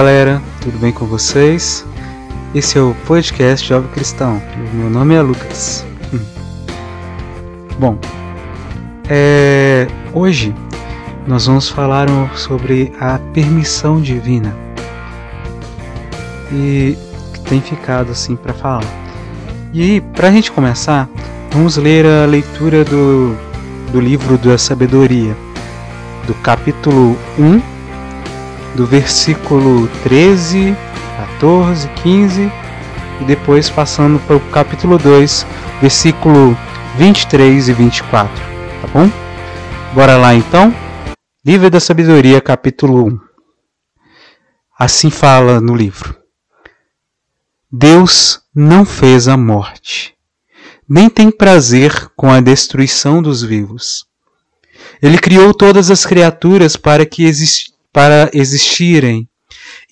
Galera, tudo bem com vocês? Esse é o podcast Jovem Cristão. Meu nome é Lucas. Hum. Bom, é... hoje nós vamos falar sobre a permissão divina e tem ficado assim para falar. E para a gente começar, vamos ler a leitura do, do livro da sabedoria, do capítulo 1, do versículo 13, 14, 15 e depois passando para o capítulo 2, versículo 23 e 24, tá bom? Bora lá então? Livro da Sabedoria, capítulo 1. Assim fala no livro. Deus não fez a morte, nem tem prazer com a destruição dos vivos. Ele criou todas as criaturas para que exist para existirem,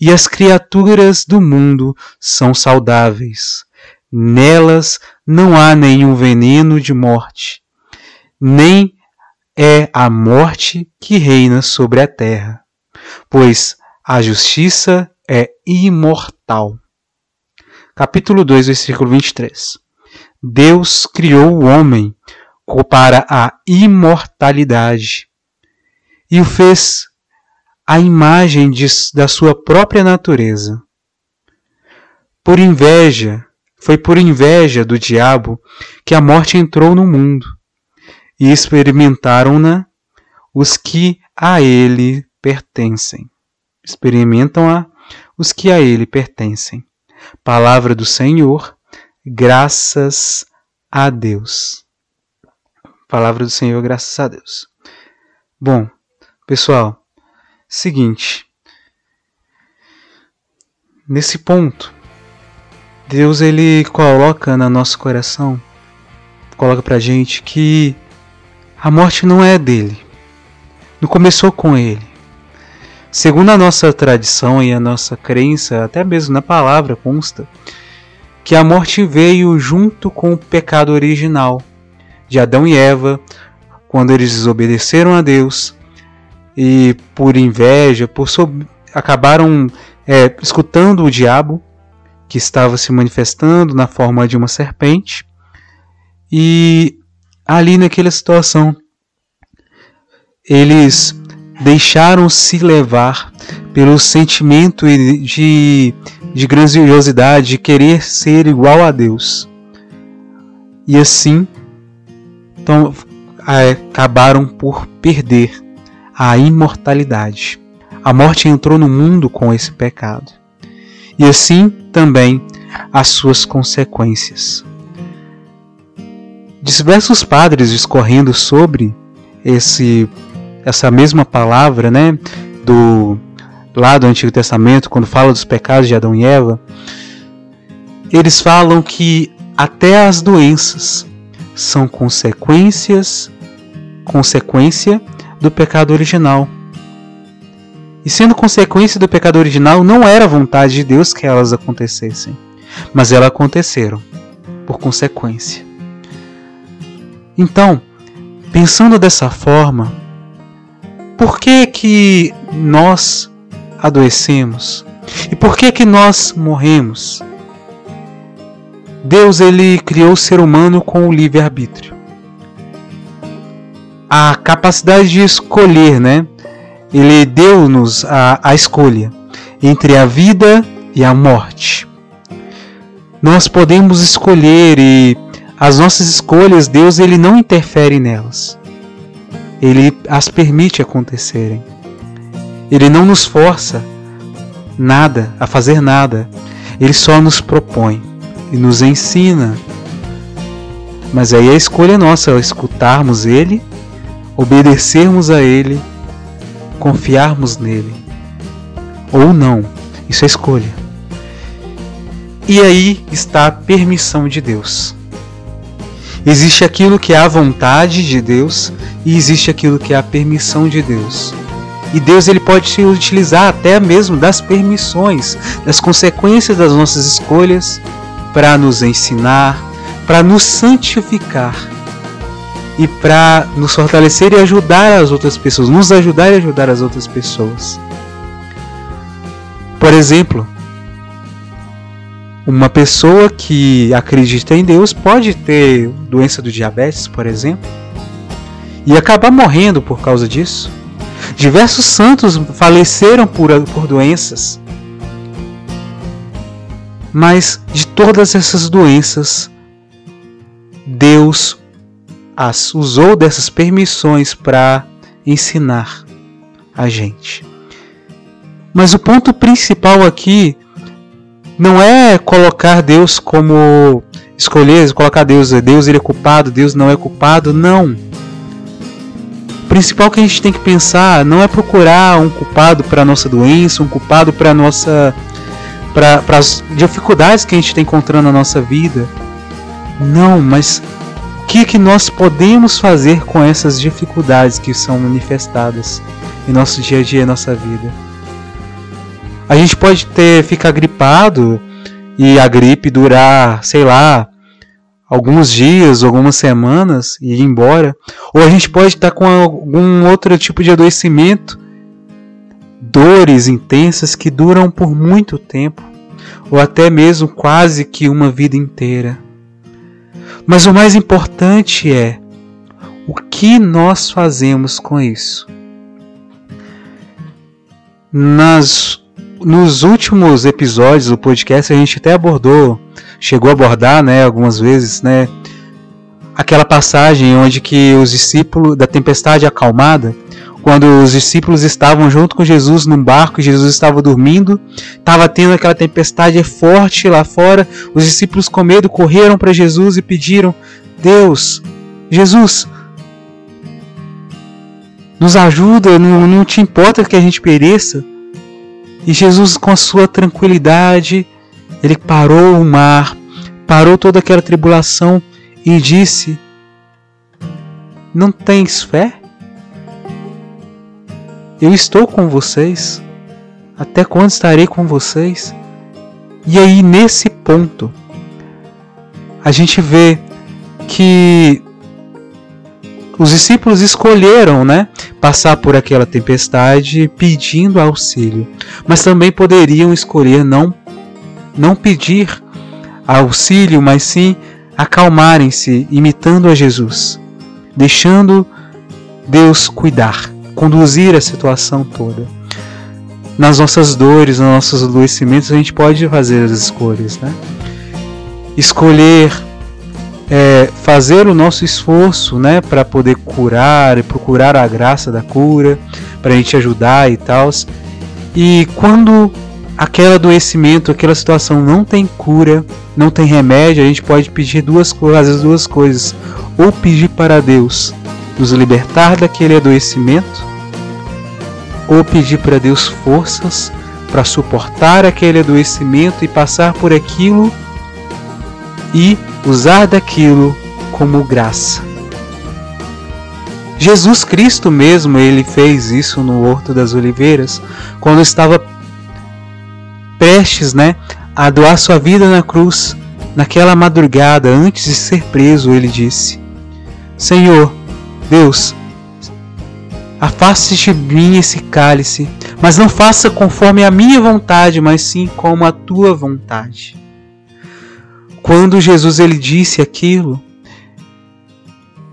e as criaturas do mundo são saudáveis. Nelas não há nenhum veneno de morte, nem é a morte que reina sobre a terra, pois a justiça é imortal capítulo 2, versículo 23. Deus criou o homem para a imortalidade e o fez a imagem de, da sua própria natureza. Por inveja, foi por inveja do diabo que a morte entrou no mundo e experimentaram-na os que a ele pertencem. Experimentam-a os que a ele pertencem. Palavra do Senhor, graças a Deus. Palavra do Senhor, graças a Deus. Bom, pessoal, seguinte. Nesse ponto, Deus ele coloca no nosso coração, coloca pra gente que a morte não é dele. Não começou com ele. Segundo a nossa tradição e a nossa crença, até mesmo na palavra consta, que a morte veio junto com o pecado original de Adão e Eva, quando eles desobedeceram a Deus e por inveja, por sob... acabaram é, escutando o diabo que estava se manifestando na forma de uma serpente e ali naquela situação eles deixaram-se levar pelo sentimento de, de grandiosidade, de querer ser igual a Deus. E assim, então, acabaram por perder a imortalidade. A morte entrou no mundo com esse pecado. E assim também as suas consequências. Diversos padres discorrendo sobre esse essa mesma palavra, né, do lá do Antigo Testamento, quando fala dos pecados de Adão e Eva, eles falam que até as doenças são consequências, consequência do pecado original. E sendo consequência do pecado original, não era vontade de Deus que elas acontecessem, mas elas aconteceram por consequência. Então, pensando dessa forma, por que que nós adoecemos? E por que que nós morremos? Deus ele criou o ser humano com o livre arbítrio. A capacidade de escolher, né? Ele deu-nos a, a escolha entre a vida e a morte. Nós podemos escolher e as nossas escolhas, Deus ele não interfere nelas ele as permite acontecerem. Ele não nos força nada a fazer nada. Ele só nos propõe e nos ensina. Mas aí a escolha é nossa, é escutarmos ele, obedecermos a ele, confiarmos nele. Ou não. Isso é escolha. E aí está a permissão de Deus. Existe aquilo que é a vontade de Deus e existe aquilo que é a permissão de Deus. E Deus ele pode se utilizar até mesmo das permissões, das consequências das nossas escolhas para nos ensinar, para nos santificar e para nos fortalecer e ajudar as outras pessoas, nos ajudar e ajudar as outras pessoas. Por exemplo, uma pessoa que acredita em Deus pode ter doença do diabetes, por exemplo, e acabar morrendo por causa disso. Diversos santos faleceram por, por doenças. Mas de todas essas doenças, Deus as usou dessas permissões para ensinar a gente. Mas o ponto principal aqui não é colocar Deus como escolher, colocar Deus, Deus ele é culpado, Deus não é culpado, não. O principal que a gente tem que pensar não é procurar um culpado para nossa doença, um culpado para nossa para as dificuldades que a gente está encontrando na nossa vida. Não, mas que, que nós podemos fazer com essas dificuldades que são manifestadas em nosso dia a dia, em nossa vida? A gente pode ter ficar gripado e a gripe durar, sei lá, alguns dias, algumas semanas e ir embora, ou a gente pode estar com algum outro tipo de adoecimento, dores intensas que duram por muito tempo, ou até mesmo quase que uma vida inteira. Mas o mais importante é o que nós fazemos com isso. Nas nos últimos episódios do podcast a gente até abordou, chegou a abordar, né, algumas vezes, né, aquela passagem onde que os discípulos da tempestade acalmada, quando os discípulos estavam junto com Jesus num barco, Jesus estava dormindo, estava tendo aquela tempestade forte lá fora, os discípulos com medo correram para Jesus e pediram: Deus, Jesus, nos ajuda, não, não te importa que a gente pereça. E Jesus, com a sua tranquilidade, ele parou o mar, parou toda aquela tribulação e disse: Não tens fé? Eu estou com vocês. Até quando estarei com vocês? E aí, nesse ponto, a gente vê que os discípulos escolheram, né, passar por aquela tempestade pedindo auxílio, mas também poderiam escolher não não pedir auxílio, mas sim acalmarem-se, imitando a Jesus, deixando Deus cuidar, conduzir a situação toda. Nas nossas dores, nos nossos adoecimentos, a gente pode fazer as escolhas, né? Escolher é, fazer o nosso esforço né, para poder curar e procurar a graça da cura, para a gente ajudar e tal. E quando aquele adoecimento, aquela situação não tem cura, não tem remédio, a gente pode pedir duas coisas, as duas coisas. Ou pedir para Deus nos libertar daquele adoecimento, ou pedir para Deus forças para suportar aquele adoecimento e passar por aquilo e usar daquilo como graça. Jesus Cristo mesmo, ele fez isso no Horto das Oliveiras, quando estava prestes, né, a doar sua vida na cruz. Naquela madrugada, antes de ser preso, ele disse: Senhor, Deus, afaste de mim esse cálice, mas não faça conforme a minha vontade, mas sim como a tua vontade. Quando Jesus ele disse aquilo,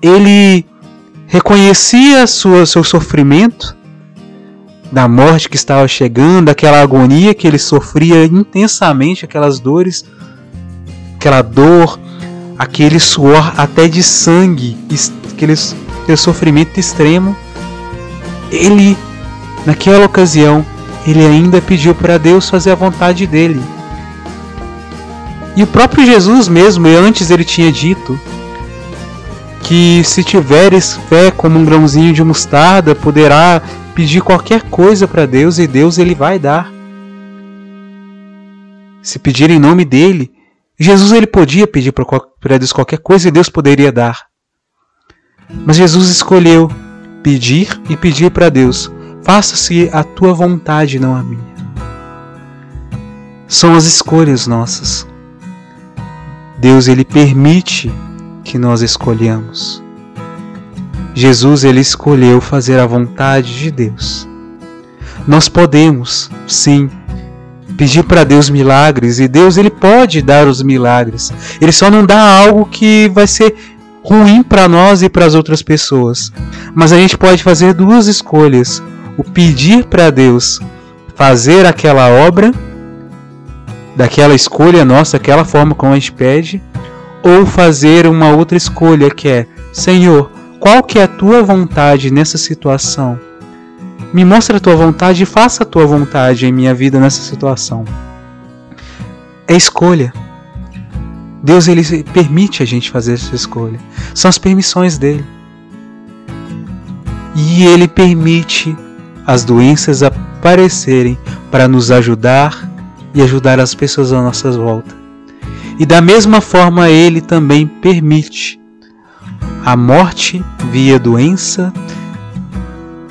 ele reconhecia sua, seu sofrimento da morte que estava chegando, aquela agonia que ele sofria intensamente, aquelas dores, aquela dor, aquele suor até de sangue, aquele, aquele sofrimento extremo. Ele, naquela ocasião, ele ainda pediu para Deus fazer a vontade dele. E o próprio Jesus mesmo, antes ele tinha dito que se tiveres fé como um grãozinho de mostarda, poderá pedir qualquer coisa para Deus e Deus ele vai dar. Se pedir em nome dele, Jesus ele podia pedir para Deus qualquer coisa e Deus poderia dar. Mas Jesus escolheu pedir e pedir para Deus: faça-se a tua vontade, não a minha. São as escolhas nossas. Deus ele permite que nós escolhamos. Jesus ele escolheu fazer a vontade de Deus. Nós podemos, sim, pedir para Deus milagres e Deus ele pode dar os milagres. Ele só não dá algo que vai ser ruim para nós e para as outras pessoas. Mas a gente pode fazer duas escolhas: o pedir para Deus fazer aquela obra, daquela escolha nossa, aquela forma como a gente pede, ou fazer uma outra escolha que é: Senhor, qual que é a tua vontade nessa situação? Me mostra a tua vontade e faça a tua vontade em minha vida nessa situação. É escolha. Deus ele permite a gente fazer essa escolha. São as permissões dele. E ele permite as doenças aparecerem para nos ajudar e ajudar as pessoas à nossa volta. E da mesma forma ele também permite a morte via doença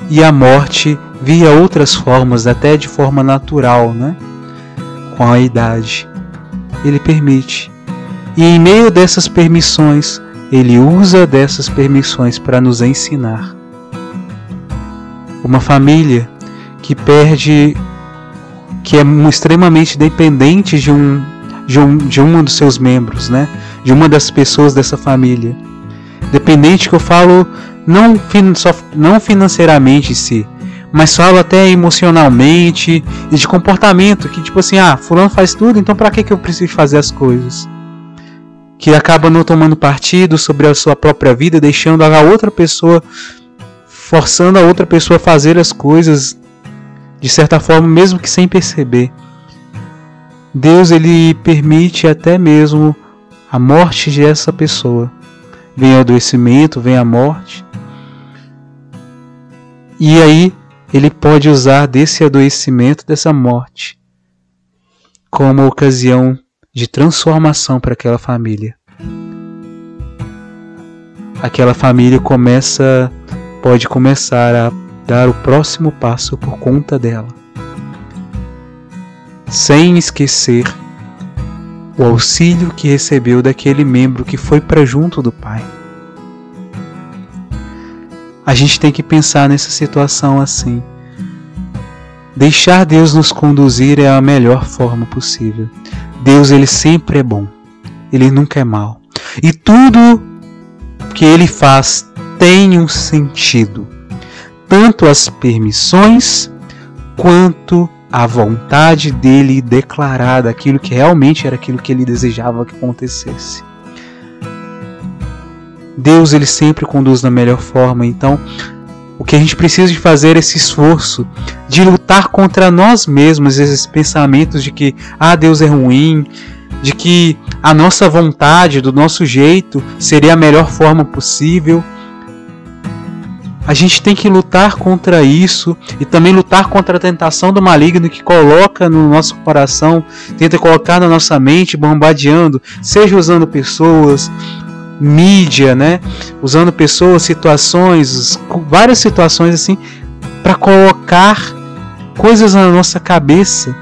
e a morte via outras formas, até de forma natural, né? Com a idade. Ele permite. E em meio dessas permissões, ele usa dessas permissões para nos ensinar. Uma família que perde, que é extremamente dependente de um, de um, de um dos seus membros, né? De uma das pessoas dessa família. Dependente que eu falo não, só, não financeiramente em si, mas falo até emocionalmente e de comportamento, que tipo assim, ah, fulano faz tudo, então para que, que eu preciso fazer as coisas? Que acaba não tomando partido sobre a sua própria vida, deixando a outra pessoa, forçando a outra pessoa a fazer as coisas de certa forma, mesmo que sem perceber. Deus ele permite até mesmo a morte dessa pessoa. Vem o adoecimento, vem a morte, e aí ele pode usar desse adoecimento, dessa morte, como ocasião de transformação para aquela família. Aquela família começa, pode começar a dar o próximo passo por conta dela, sem esquecer o auxílio que recebeu daquele membro que foi para junto do Pai. A gente tem que pensar nessa situação assim. Deixar Deus nos conduzir é a melhor forma possível. Deus ele sempre é bom. Ele nunca é mal. E tudo que ele faz tem um sentido. Tanto as permissões quanto a vontade dele declarada, aquilo que realmente era aquilo que ele desejava que acontecesse. Deus ele sempre conduz da melhor forma. Então, o que a gente precisa de fazer é esse esforço de lutar contra nós mesmos, esses pensamentos de que ah, Deus é ruim, de que a nossa vontade, do nosso jeito, seria a melhor forma possível. A gente tem que lutar contra isso e também lutar contra a tentação do maligno que coloca no nosso coração, tenta colocar na nossa mente, bombardeando, seja usando pessoas, mídia, né? Usando pessoas, situações, várias situações assim, para colocar coisas na nossa cabeça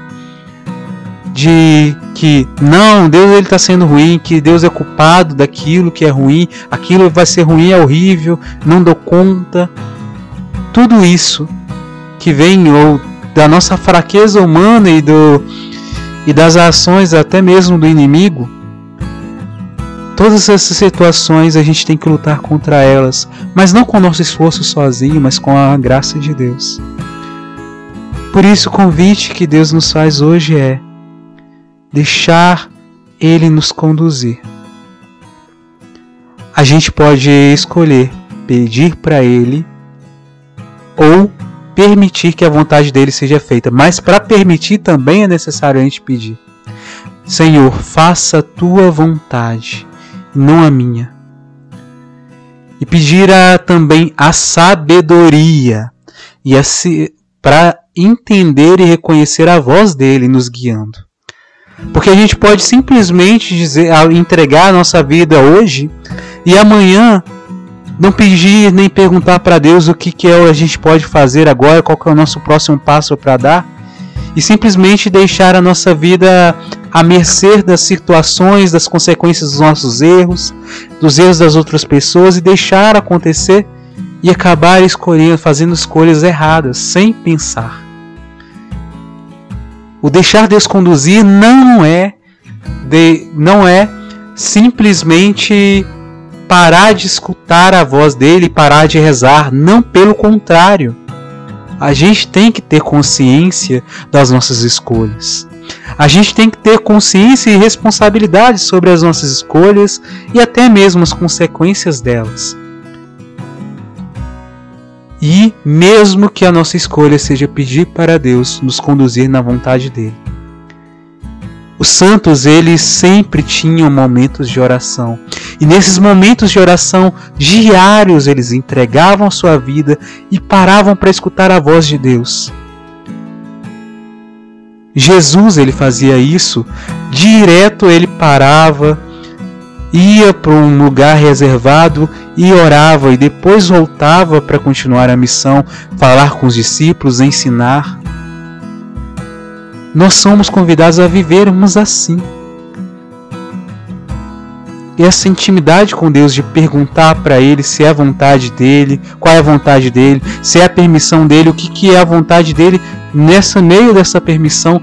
de que não, Deus ele está sendo ruim, que Deus é culpado daquilo que é ruim, aquilo vai ser ruim, é horrível, não dou conta. Tudo isso que vem ou da nossa fraqueza humana e do e das ações até mesmo do inimigo Todas essas situações a gente tem que lutar contra elas, mas não com nosso esforço sozinho, mas com a graça de Deus. Por isso, o convite que Deus nos faz hoje é deixar Ele nos conduzir. A gente pode escolher pedir para Ele ou permitir que a vontade dele seja feita, mas para permitir também é necessário a gente pedir. Senhor, faça a tua vontade não a minha. E pedir a, também a sabedoria e a para entender e reconhecer a voz dele nos guiando. Porque a gente pode simplesmente dizer, entregar a nossa vida hoje e amanhã não pedir nem perguntar para Deus o que, que é a gente pode fazer agora, qual é o nosso próximo passo para dar, e simplesmente deixar a nossa vida à mercê das situações, das consequências dos nossos erros, dos erros das outras pessoas e deixar acontecer e acabar escolhendo, fazendo escolhas erradas sem pensar. O deixar Deus conduzir não é de, não é simplesmente parar de escutar a voz dele, parar de rezar, não pelo contrário. A gente tem que ter consciência das nossas escolhas. A gente tem que ter consciência e responsabilidade sobre as nossas escolhas e até mesmo as consequências delas. E mesmo que a nossa escolha seja pedir para Deus nos conduzir na vontade dele. Os santos, eles sempre tinham momentos de oração. E nesses momentos de oração diários, eles entregavam a sua vida e paravam para escutar a voz de Deus. Jesus ele fazia isso, direto ele parava, ia para um lugar reservado e orava e depois voltava para continuar a missão, falar com os discípulos, ensinar. Nós somos convidados a vivermos assim. E essa intimidade com Deus de perguntar para Ele se é a vontade dele, qual é a vontade dele, se é a permissão dele, o que, que é a vontade dele, nessa meio dessa permissão,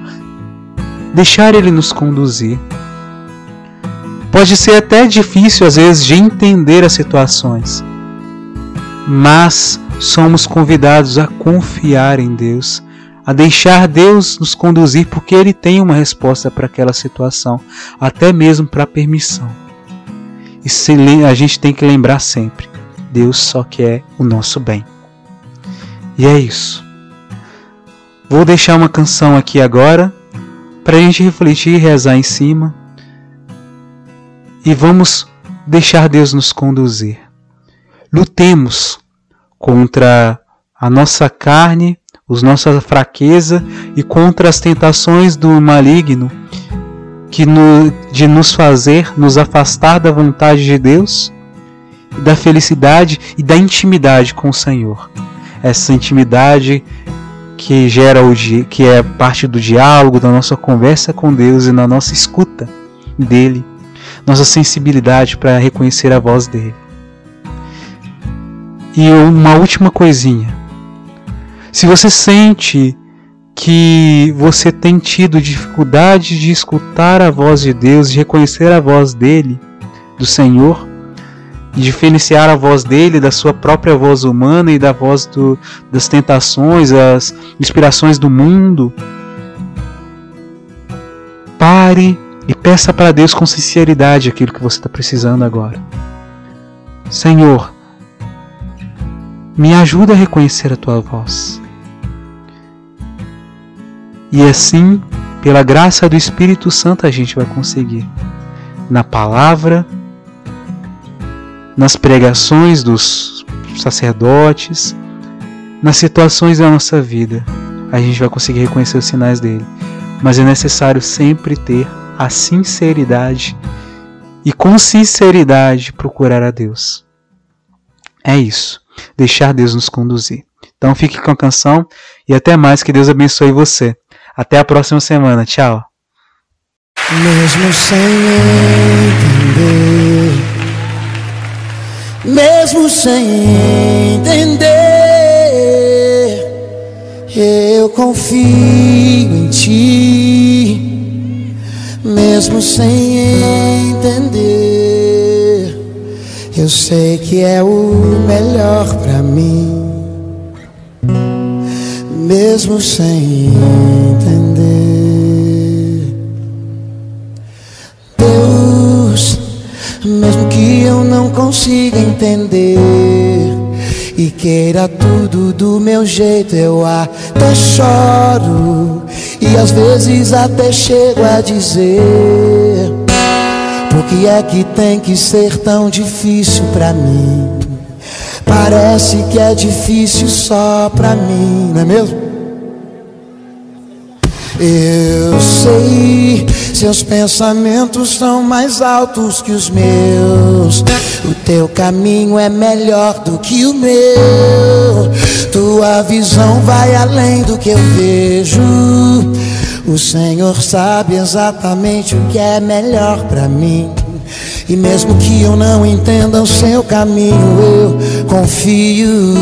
deixar Ele nos conduzir. Pode ser até difícil às vezes de entender as situações, mas somos convidados a confiar em Deus, a deixar Deus nos conduzir, porque Ele tem uma resposta para aquela situação, até mesmo para a permissão. E a gente tem que lembrar sempre: Deus só quer o nosso bem. E é isso. Vou deixar uma canção aqui agora para a gente refletir e rezar em cima. E vamos deixar Deus nos conduzir. Lutemos contra a nossa carne, a nossa fraqueza e contra as tentações do maligno que no, de nos fazer nos afastar da vontade de Deus, da felicidade e da intimidade com o Senhor. Essa intimidade que gera o que é parte do diálogo, da nossa conversa com Deus e na nossa escuta dele, nossa sensibilidade para reconhecer a voz dele. E uma última coisinha. Se você sente que você tem tido dificuldade de escutar a voz de Deus, de reconhecer a voz dele, do Senhor, de diferenciar a voz dele da sua própria voz humana e da voz do, das tentações, as inspirações do mundo. Pare e peça para Deus com sinceridade aquilo que você está precisando agora. Senhor, me ajuda a reconhecer a tua voz. E assim, pela graça do Espírito Santo, a gente vai conseguir. Na palavra, nas pregações dos sacerdotes, nas situações da nossa vida, a gente vai conseguir reconhecer os sinais dele. Mas é necessário sempre ter a sinceridade e com sinceridade procurar a Deus. É isso. Deixar Deus nos conduzir. Então fique com a canção e até mais. Que Deus abençoe você. Até a próxima semana. Tchau. Mesmo sem entender, mesmo sem entender, eu confio em ti. Mesmo sem entender, eu sei que é o melhor mesmo sem entender. Deus, mesmo que eu não consiga entender e queira tudo do meu jeito, eu até choro e às vezes até chego a dizer: Por que é que tem que ser tão difícil para mim? Parece que é difícil só pra mim, não é mesmo? Eu sei, seus pensamentos são mais altos que os meus. O teu caminho é melhor do que o meu. Tua visão vai além do que eu vejo. O Senhor sabe exatamente o que é melhor para mim. E mesmo que eu não entenda o seu caminho, eu confio.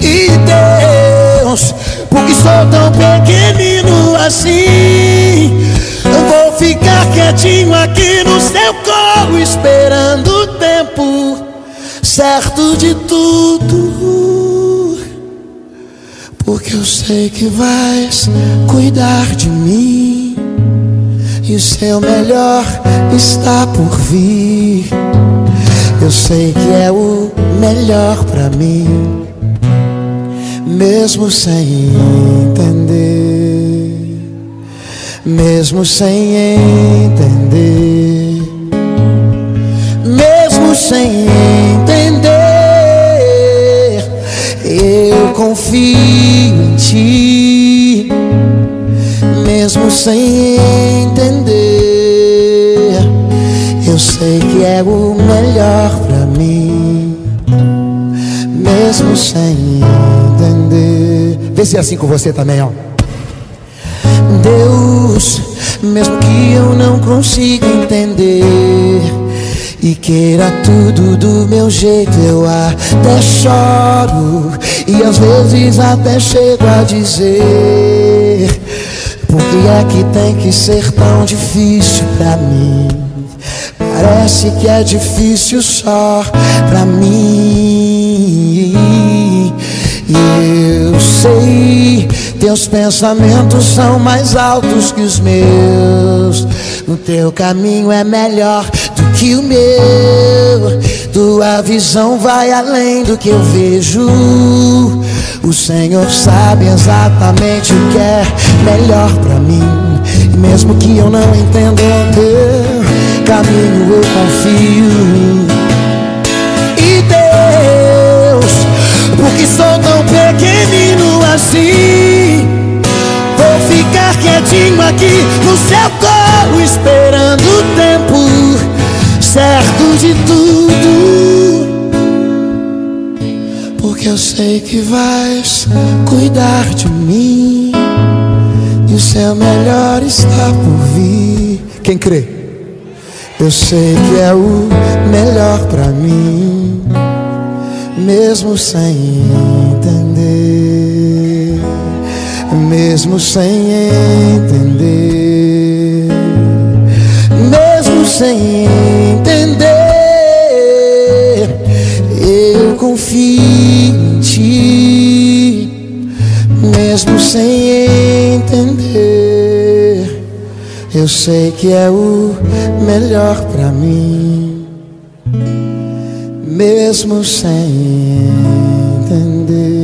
E Deus, porque sou tão pequenino. assim. Vou ficar quietinho aqui no seu colo, esperando o tempo certo de tudo. Porque eu sei que vais cuidar de mim. E o seu melhor está por vir. Eu sei que é o melhor para mim, mesmo sem entender, mesmo sem entender, mesmo sem entender, eu confio em ti, mesmo sem entender, eu sei que é o melhor para mim, mesmo sem. Vê se é assim com você também, ó. Deus, mesmo que eu não consiga entender e queira tudo do meu jeito, eu até choro e às vezes até chego a dizer: Por que é que tem que ser tão difícil pra mim? Parece que é difícil só pra mim. E eu sei, teus pensamentos são mais altos que os meus. O teu caminho é melhor do que o meu. Tua visão vai além do que eu vejo. O Senhor sabe exatamente o que é melhor para mim. E mesmo que eu não entenda o teu caminho, eu confio. E Deus, porque sou tão assim, vou ficar quietinho aqui no seu colo, esperando o tempo certo de tudo. Porque eu sei que vais cuidar de mim e o seu melhor está por vir. Quem crê? Eu sei que é o melhor para mim, mesmo sem entender, mesmo sem entender, mesmo sem entender, eu confio em ti, mesmo sem entender. Eu sei que é o melhor pra mim, mesmo sem entender.